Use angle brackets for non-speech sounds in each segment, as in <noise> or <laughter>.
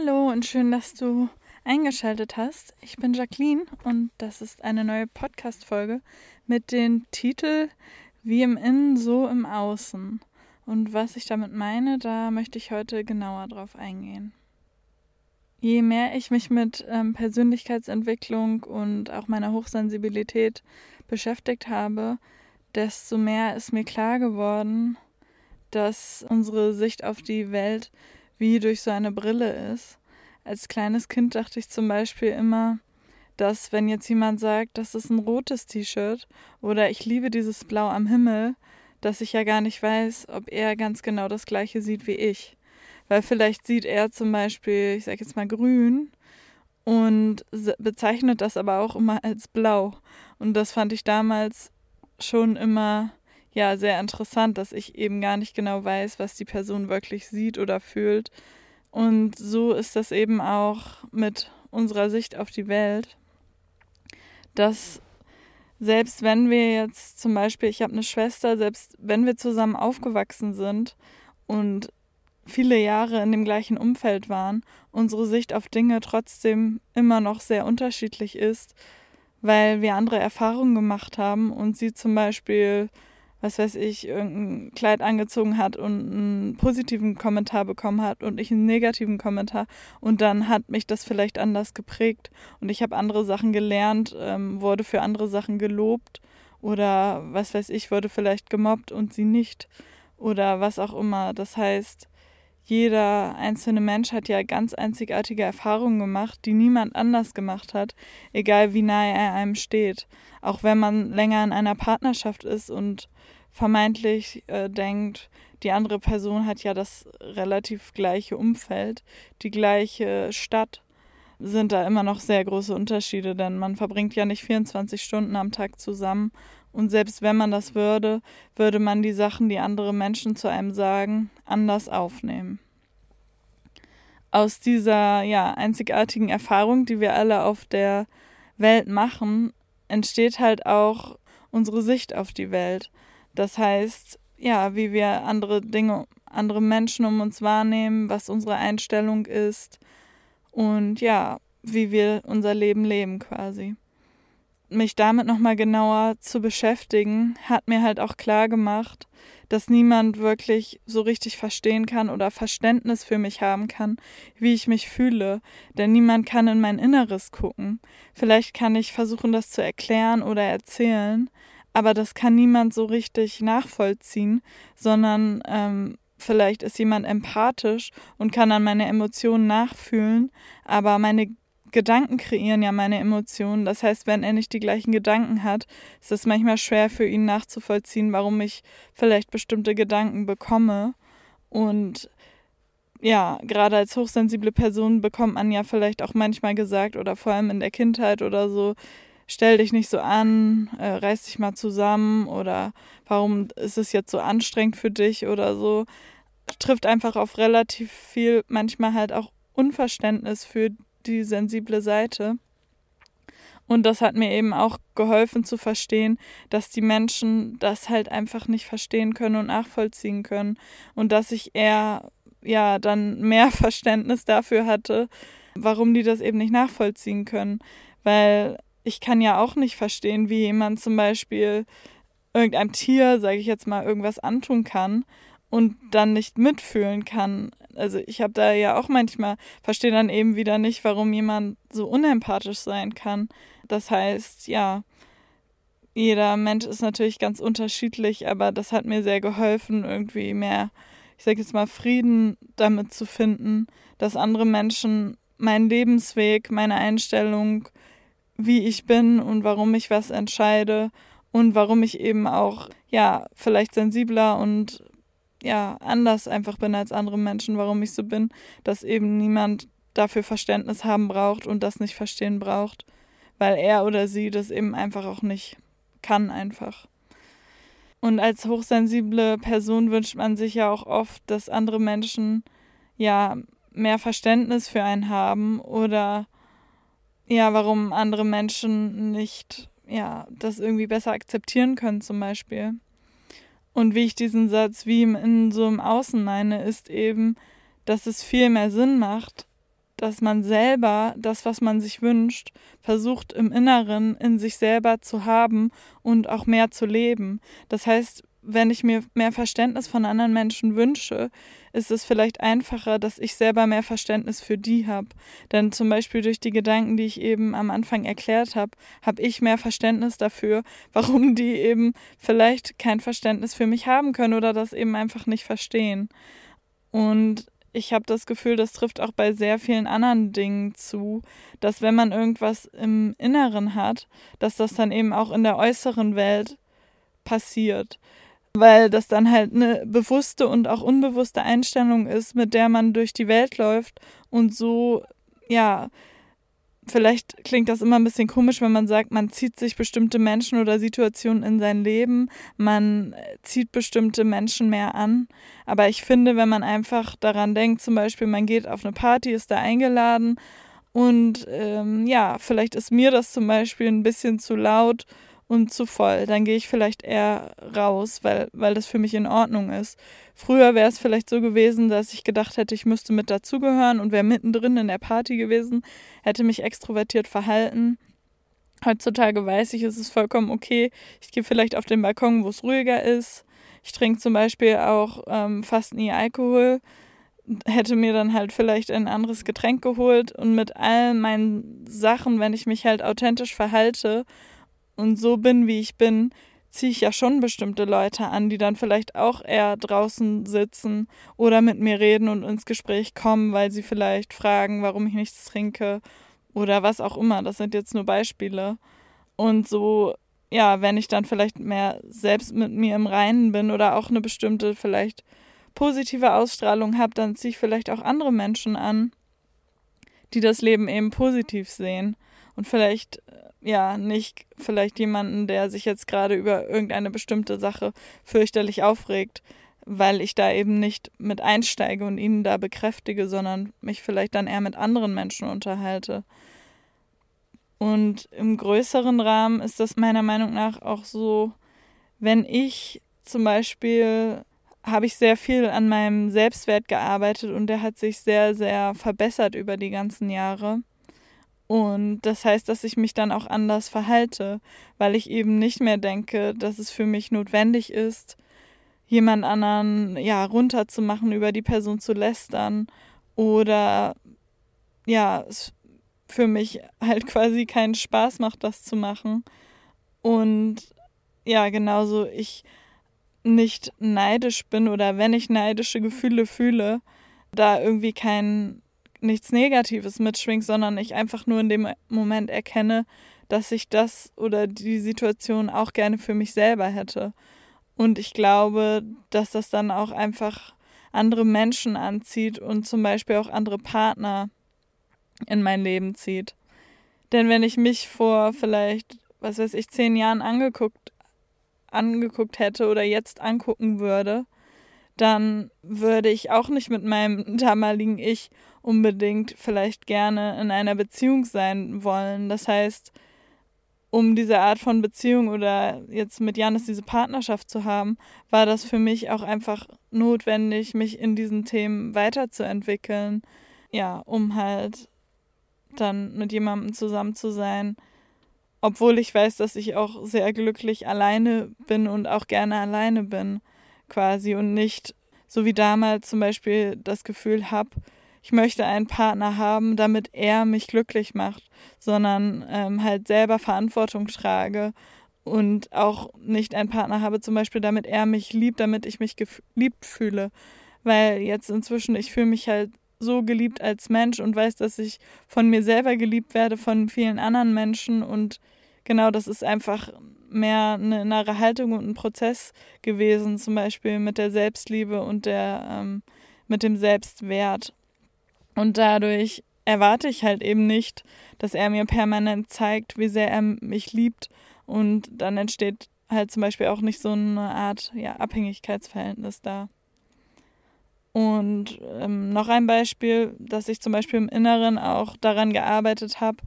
Hallo und schön, dass du eingeschaltet hast. Ich bin Jacqueline und das ist eine neue Podcast-Folge mit dem Titel Wie im Innen, so im Außen. Und was ich damit meine, da möchte ich heute genauer drauf eingehen. Je mehr ich mich mit ähm, Persönlichkeitsentwicklung und auch meiner Hochsensibilität beschäftigt habe, desto mehr ist mir klar geworden, dass unsere Sicht auf die Welt wie durch so eine Brille ist. Als kleines Kind dachte ich zum Beispiel immer, dass wenn jetzt jemand sagt, das ist ein rotes T-Shirt oder ich liebe dieses Blau am Himmel, dass ich ja gar nicht weiß, ob er ganz genau das gleiche sieht wie ich. Weil vielleicht sieht er zum Beispiel, ich sage jetzt mal grün und bezeichnet das aber auch immer als blau. Und das fand ich damals schon immer ja sehr interessant, dass ich eben gar nicht genau weiß, was die Person wirklich sieht oder fühlt. Und so ist das eben auch mit unserer Sicht auf die Welt, dass selbst wenn wir jetzt zum Beispiel, ich habe eine Schwester, selbst wenn wir zusammen aufgewachsen sind und viele Jahre in dem gleichen Umfeld waren, unsere Sicht auf Dinge trotzdem immer noch sehr unterschiedlich ist, weil wir andere Erfahrungen gemacht haben und sie zum Beispiel was weiß ich, irgendein Kleid angezogen hat und einen positiven Kommentar bekommen hat und ich einen negativen Kommentar und dann hat mich das vielleicht anders geprägt und ich habe andere Sachen gelernt, ähm, wurde für andere Sachen gelobt oder was weiß ich, wurde vielleicht gemobbt und sie nicht oder was auch immer. Das heißt, jeder einzelne Mensch hat ja ganz einzigartige Erfahrungen gemacht, die niemand anders gemacht hat, egal wie nahe er einem steht. Auch wenn man länger in einer Partnerschaft ist und vermeintlich äh, denkt, die andere Person hat ja das relativ gleiche Umfeld, die gleiche Stadt, sind da immer noch sehr große Unterschiede, denn man verbringt ja nicht 24 Stunden am Tag zusammen und selbst wenn man das würde, würde man die Sachen, die andere Menschen zu einem sagen, anders aufnehmen. Aus dieser ja, einzigartigen Erfahrung, die wir alle auf der Welt machen, entsteht halt auch unsere Sicht auf die Welt. Das heißt, ja, wie wir andere Dinge, andere Menschen um uns wahrnehmen, was unsere Einstellung ist und ja, wie wir unser Leben leben quasi. Mich damit nochmal genauer zu beschäftigen, hat mir halt auch klar gemacht, dass niemand wirklich so richtig verstehen kann oder Verständnis für mich haben kann, wie ich mich fühle, denn niemand kann in mein Inneres gucken. Vielleicht kann ich versuchen, das zu erklären oder erzählen, aber das kann niemand so richtig nachvollziehen, sondern ähm, vielleicht ist jemand empathisch und kann an meine Emotionen nachfühlen, aber meine Gedanken kreieren ja meine Emotionen. Das heißt, wenn er nicht die gleichen Gedanken hat, ist es manchmal schwer für ihn nachzuvollziehen, warum ich vielleicht bestimmte Gedanken bekomme. Und ja, gerade als hochsensible Person bekommt man ja vielleicht auch manchmal gesagt oder vor allem in der Kindheit oder so, stell dich nicht so an, äh, reiß dich mal zusammen oder warum ist es jetzt so anstrengend für dich oder so. Trifft einfach auf relativ viel, manchmal halt auch Unverständnis für die sensible Seite. Und das hat mir eben auch geholfen zu verstehen, dass die Menschen das halt einfach nicht verstehen können und nachvollziehen können. Und dass ich eher, ja, dann mehr <laughs> Verständnis dafür hatte, warum die das eben nicht nachvollziehen können. Weil ich kann ja auch nicht verstehen, wie jemand zum Beispiel irgendeinem Tier, sage ich jetzt mal, irgendwas antun kann und dann nicht mitfühlen kann. Also ich habe da ja auch manchmal, verstehe dann eben wieder nicht, warum jemand so unempathisch sein kann. Das heißt, ja, jeder Mensch ist natürlich ganz unterschiedlich, aber das hat mir sehr geholfen, irgendwie mehr, ich sage jetzt mal, Frieden damit zu finden, dass andere Menschen meinen Lebensweg, meine Einstellung, wie ich bin und warum ich was entscheide und warum ich eben auch, ja, vielleicht sensibler und ja, anders einfach bin als andere Menschen, warum ich so bin, dass eben niemand dafür Verständnis haben braucht und das nicht verstehen braucht, weil er oder sie das eben einfach auch nicht kann einfach. Und als hochsensible Person wünscht man sich ja auch oft, dass andere Menschen ja mehr Verständnis für einen haben oder ja, warum andere Menschen nicht, ja, das irgendwie besser akzeptieren können zum Beispiel. Und wie ich diesen Satz wie in so im Außen meine, ist eben, dass es viel mehr Sinn macht, dass man selber das, was man sich wünscht, versucht im Inneren in sich selber zu haben und auch mehr zu leben. Das heißt, wenn ich mir mehr Verständnis von anderen Menschen wünsche, ist es vielleicht einfacher, dass ich selber mehr Verständnis für die habe. Denn zum Beispiel durch die Gedanken, die ich eben am Anfang erklärt habe, habe ich mehr Verständnis dafür, <laughs> warum die eben vielleicht kein Verständnis für mich haben können oder das eben einfach nicht verstehen. Und ich habe das Gefühl, das trifft auch bei sehr vielen anderen Dingen zu, dass wenn man irgendwas im Inneren hat, dass das dann eben auch in der äußeren Welt passiert weil das dann halt eine bewusste und auch unbewusste Einstellung ist, mit der man durch die Welt läuft. Und so, ja, vielleicht klingt das immer ein bisschen komisch, wenn man sagt, man zieht sich bestimmte Menschen oder Situationen in sein Leben, man zieht bestimmte Menschen mehr an. Aber ich finde, wenn man einfach daran denkt, zum Beispiel, man geht auf eine Party, ist da eingeladen. Und ähm, ja, vielleicht ist mir das zum Beispiel ein bisschen zu laut und zu voll. Dann gehe ich vielleicht eher raus, weil, weil das für mich in Ordnung ist. Früher wäre es vielleicht so gewesen, dass ich gedacht hätte, ich müsste mit dazugehören und wäre mittendrin in der Party gewesen, hätte mich extrovertiert verhalten. Heutzutage weiß ich, es ist vollkommen okay. Ich gehe vielleicht auf den Balkon, wo es ruhiger ist. Ich trinke zum Beispiel auch ähm, fast nie Alkohol hätte mir dann halt vielleicht ein anderes Getränk geholt und mit all meinen Sachen, wenn ich mich halt authentisch verhalte und so bin, wie ich bin, ziehe ich ja schon bestimmte Leute an, die dann vielleicht auch eher draußen sitzen oder mit mir reden und ins Gespräch kommen, weil sie vielleicht fragen, warum ich nichts trinke oder was auch immer. Das sind jetzt nur Beispiele. Und so, ja, wenn ich dann vielleicht mehr selbst mit mir im Reinen bin oder auch eine bestimmte vielleicht positive Ausstrahlung habe, dann ziehe ich vielleicht auch andere Menschen an, die das Leben eben positiv sehen und vielleicht ja nicht vielleicht jemanden, der sich jetzt gerade über irgendeine bestimmte Sache fürchterlich aufregt, weil ich da eben nicht mit einsteige und ihn da bekräftige, sondern mich vielleicht dann eher mit anderen Menschen unterhalte. Und im größeren Rahmen ist das meiner Meinung nach auch so, wenn ich zum Beispiel habe ich sehr viel an meinem Selbstwert gearbeitet und der hat sich sehr, sehr verbessert über die ganzen Jahre. Und das heißt, dass ich mich dann auch anders verhalte, weil ich eben nicht mehr denke, dass es für mich notwendig ist, jemand anderen ja runterzumachen, über die Person zu lästern oder ja, es für mich halt quasi keinen Spaß macht, das zu machen. Und ja, genauso ich nicht neidisch bin oder wenn ich neidische Gefühle fühle, da irgendwie kein nichts Negatives mitschwingt, sondern ich einfach nur in dem Moment erkenne, dass ich das oder die Situation auch gerne für mich selber hätte. Und ich glaube, dass das dann auch einfach andere Menschen anzieht und zum Beispiel auch andere Partner in mein Leben zieht. Denn wenn ich mich vor vielleicht, was weiß ich, zehn Jahren angeguckt, angeguckt hätte oder jetzt angucken würde, dann würde ich auch nicht mit meinem damaligen Ich unbedingt vielleicht gerne in einer Beziehung sein wollen. Das heißt, um diese Art von Beziehung oder jetzt mit Janis diese Partnerschaft zu haben, war das für mich auch einfach notwendig, mich in diesen Themen weiterzuentwickeln. Ja, um halt dann mit jemandem zusammen zu sein, obwohl ich weiß, dass ich auch sehr glücklich alleine bin und auch gerne alleine bin, quasi und nicht so wie damals zum Beispiel das Gefühl habe, ich möchte einen Partner haben, damit er mich glücklich macht, sondern ähm, halt selber Verantwortung trage und auch nicht einen Partner habe, zum Beispiel, damit er mich liebt, damit ich mich geliebt fühle. Weil jetzt inzwischen, ich fühle mich halt so geliebt als Mensch und weiß, dass ich von mir selber geliebt werde, von vielen anderen Menschen und genau das ist einfach mehr eine innere Haltung und ein Prozess gewesen, zum Beispiel mit der Selbstliebe und der ähm, mit dem Selbstwert. Und dadurch erwarte ich halt eben nicht, dass er mir permanent zeigt, wie sehr er mich liebt. Und dann entsteht halt zum Beispiel auch nicht so eine Art ja, Abhängigkeitsverhältnis da. Und ähm, noch ein Beispiel, dass ich zum Beispiel im Inneren auch daran gearbeitet habe,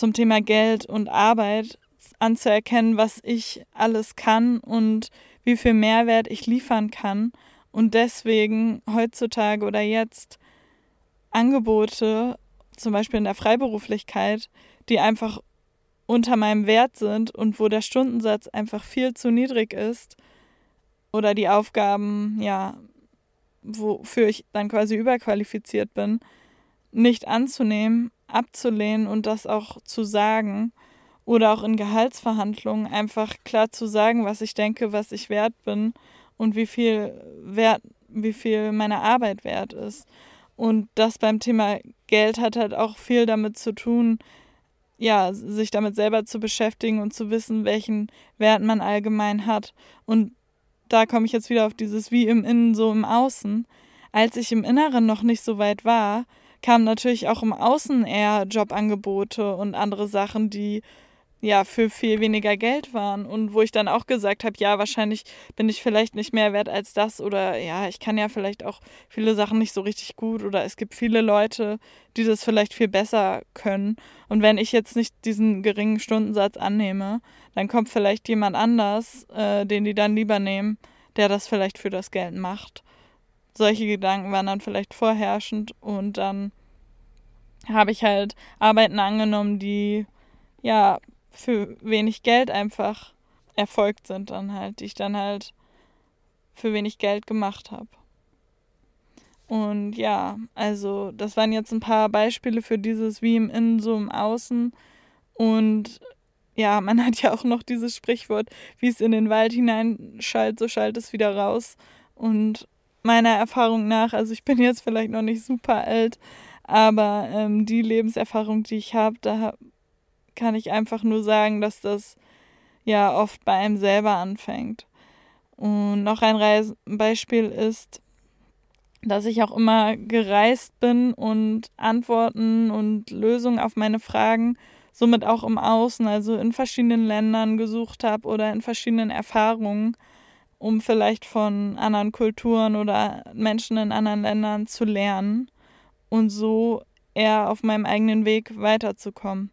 zum Thema Geld und Arbeit anzuerkennen, was ich alles kann und wie viel Mehrwert ich liefern kann. Und deswegen heutzutage oder jetzt Angebote, zum Beispiel in der Freiberuflichkeit, die einfach unter meinem Wert sind und wo der Stundensatz einfach viel zu niedrig ist oder die Aufgaben, ja, wofür ich dann quasi überqualifiziert bin, nicht anzunehmen, abzulehnen und das auch zu sagen oder auch in Gehaltsverhandlungen einfach klar zu sagen, was ich denke, was ich wert bin und wie viel wert, wie viel meine Arbeit wert ist. Und das beim Thema Geld hat halt auch viel damit zu tun, ja, sich damit selber zu beschäftigen und zu wissen, welchen Wert man allgemein hat. Und da komme ich jetzt wieder auf dieses wie im Innen, so im Außen. Als ich im Inneren noch nicht so weit war, kamen natürlich auch im Außen eher Jobangebote und andere Sachen, die ja für viel weniger Geld waren und wo ich dann auch gesagt habe, ja, wahrscheinlich bin ich vielleicht nicht mehr wert als das oder ja, ich kann ja vielleicht auch viele Sachen nicht so richtig gut oder es gibt viele Leute, die das vielleicht viel besser können und wenn ich jetzt nicht diesen geringen Stundensatz annehme, dann kommt vielleicht jemand anders, äh, den die dann lieber nehmen, der das vielleicht für das Geld macht. Solche Gedanken waren dann vielleicht vorherrschend und dann habe ich halt Arbeiten angenommen, die ja für wenig Geld einfach erfolgt sind dann halt, die ich dann halt für wenig Geld gemacht habe. Und ja, also das waren jetzt ein paar Beispiele für dieses wie im Innen, so im Außen. Und ja, man hat ja auch noch dieses Sprichwort, wie es in den Wald hineinschallt, so schallt es wieder raus. Und meiner Erfahrung nach, also ich bin jetzt vielleicht noch nicht super alt, aber ähm, die Lebenserfahrung, die ich habe, da kann ich einfach nur sagen, dass das ja oft bei einem selber anfängt. Und noch ein Reis Beispiel ist, dass ich auch immer gereist bin und Antworten und Lösungen auf meine Fragen somit auch im Außen, also in verschiedenen Ländern gesucht habe oder in verschiedenen Erfahrungen, um vielleicht von anderen Kulturen oder Menschen in anderen Ländern zu lernen und so eher auf meinem eigenen Weg weiterzukommen.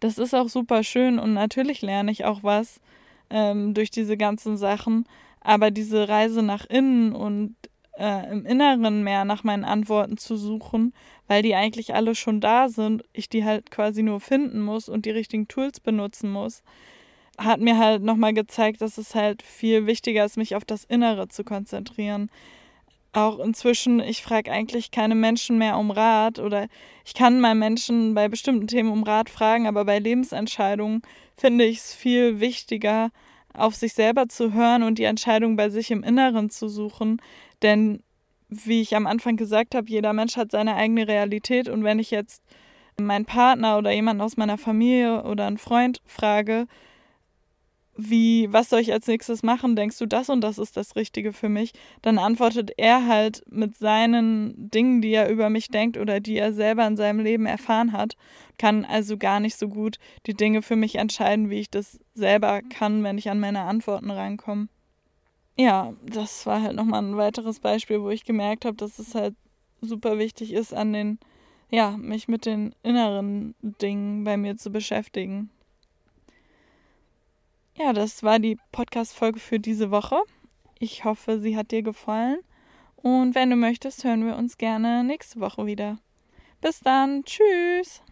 Das ist auch super schön und natürlich lerne ich auch was ähm, durch diese ganzen Sachen, aber diese Reise nach innen und äh, im Inneren mehr nach meinen Antworten zu suchen, weil die eigentlich alle schon da sind, ich die halt quasi nur finden muss und die richtigen Tools benutzen muss, hat mir halt nochmal gezeigt, dass es halt viel wichtiger ist, mich auf das Innere zu konzentrieren auch inzwischen, ich frage eigentlich keine Menschen mehr um Rat oder ich kann mal Menschen bei bestimmten Themen um Rat fragen, aber bei Lebensentscheidungen finde ich es viel wichtiger, auf sich selber zu hören und die Entscheidung bei sich im Inneren zu suchen. Denn, wie ich am Anfang gesagt habe, jeder Mensch hat seine eigene Realität und wenn ich jetzt meinen Partner oder jemanden aus meiner Familie oder einen Freund frage, wie, was soll ich als nächstes machen? Denkst du, das und das ist das Richtige für mich? Dann antwortet er halt mit seinen Dingen, die er über mich denkt oder die er selber in seinem Leben erfahren hat, kann also gar nicht so gut die Dinge für mich entscheiden, wie ich das selber kann, wenn ich an meine Antworten reinkomme. Ja, das war halt nochmal ein weiteres Beispiel, wo ich gemerkt habe, dass es halt super wichtig ist, an den, ja, mich mit den inneren Dingen bei mir zu beschäftigen. Ja, das war die Podcast-Folge für diese Woche. Ich hoffe, sie hat dir gefallen. Und wenn du möchtest, hören wir uns gerne nächste Woche wieder. Bis dann. Tschüss.